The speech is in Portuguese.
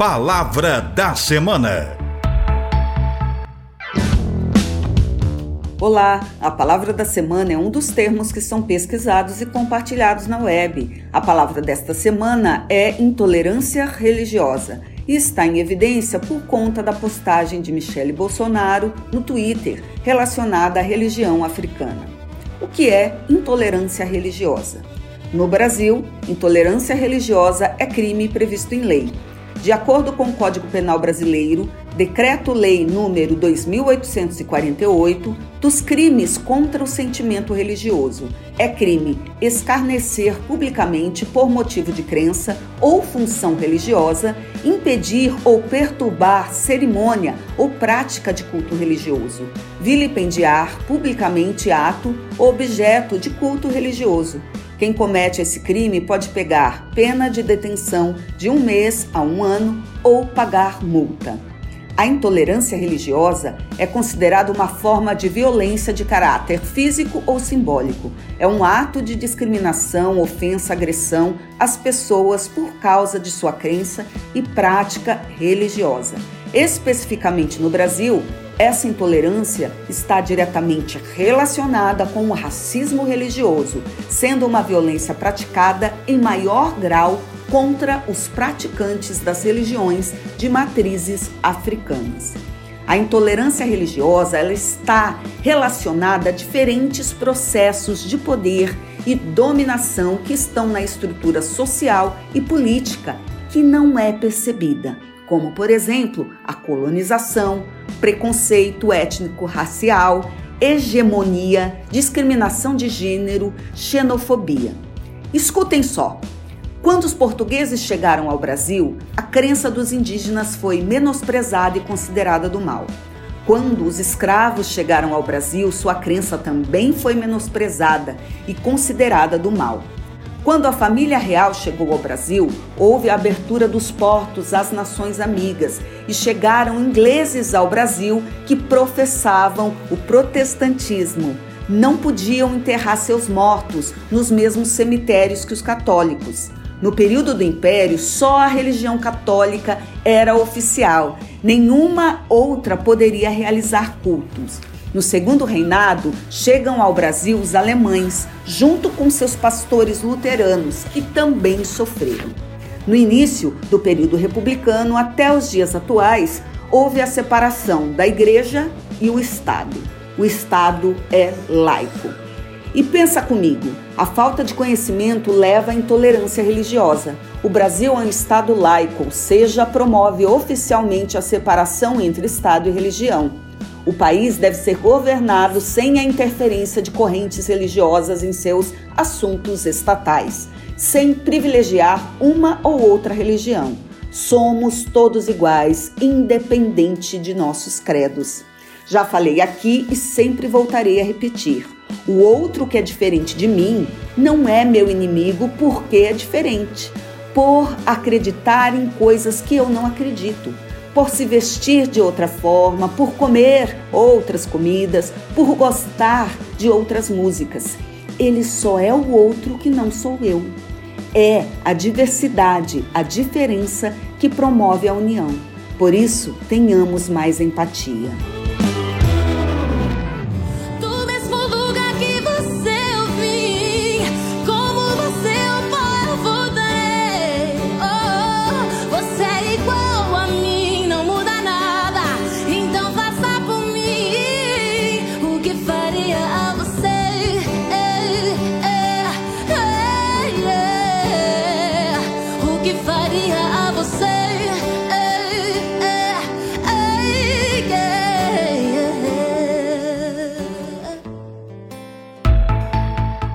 Palavra da Semana. Olá, a palavra da semana é um dos termos que são pesquisados e compartilhados na web. A palavra desta semana é intolerância religiosa e está em evidência por conta da postagem de Michele Bolsonaro no Twitter relacionada à religião africana. O que é intolerância religiosa? No Brasil, intolerância religiosa é crime previsto em lei. De acordo com o Código Penal Brasileiro, Decreto-Lei número 2848, dos crimes contra o sentimento religioso. É crime escarnecer publicamente por motivo de crença ou função religiosa, impedir ou perturbar cerimônia ou prática de culto religioso, vilipendiar publicamente ato ou objeto de culto religioso. Quem comete esse crime pode pegar pena de detenção de um mês a um ano ou pagar multa. A intolerância religiosa é considerada uma forma de violência de caráter físico ou simbólico. É um ato de discriminação, ofensa, agressão às pessoas por causa de sua crença e prática religiosa. Especificamente no Brasil, essa intolerância está diretamente relacionada com o racismo religioso, sendo uma violência praticada em maior grau contra os praticantes das religiões de matrizes africanas. A intolerância religiosa ela está relacionada a diferentes processos de poder e dominação que estão na estrutura social e política que não é percebida, como, por exemplo, a colonização, preconceito étnico-racial, hegemonia, discriminação de gênero, xenofobia. Escutem só. Quando os portugueses chegaram ao Brasil, a crença dos indígenas foi menosprezada e considerada do mal. Quando os escravos chegaram ao Brasil, sua crença também foi menosprezada e considerada do mal. Quando a família real chegou ao Brasil, houve a abertura dos portos às nações amigas e chegaram ingleses ao Brasil que professavam o protestantismo. Não podiam enterrar seus mortos nos mesmos cemitérios que os católicos. No período do Império, só a religião católica era oficial, nenhuma outra poderia realizar cultos. No segundo reinado, chegam ao Brasil os alemães, junto com seus pastores luteranos, que também sofreram. No início do período republicano até os dias atuais, houve a separação da igreja e o Estado. O Estado é laico. E pensa comigo, a falta de conhecimento leva à intolerância religiosa. O Brasil é um Estado laico, ou seja, promove oficialmente a separação entre Estado e religião. O país deve ser governado sem a interferência de correntes religiosas em seus assuntos estatais, sem privilegiar uma ou outra religião. Somos todos iguais, independente de nossos credos. Já falei aqui e sempre voltarei a repetir. O outro que é diferente de mim não é meu inimigo porque é diferente, por acreditar em coisas que eu não acredito, por se vestir de outra forma, por comer outras comidas, por gostar de outras músicas. Ele só é o outro que não sou eu. É a diversidade, a diferença que promove a união. Por isso, tenhamos mais empatia.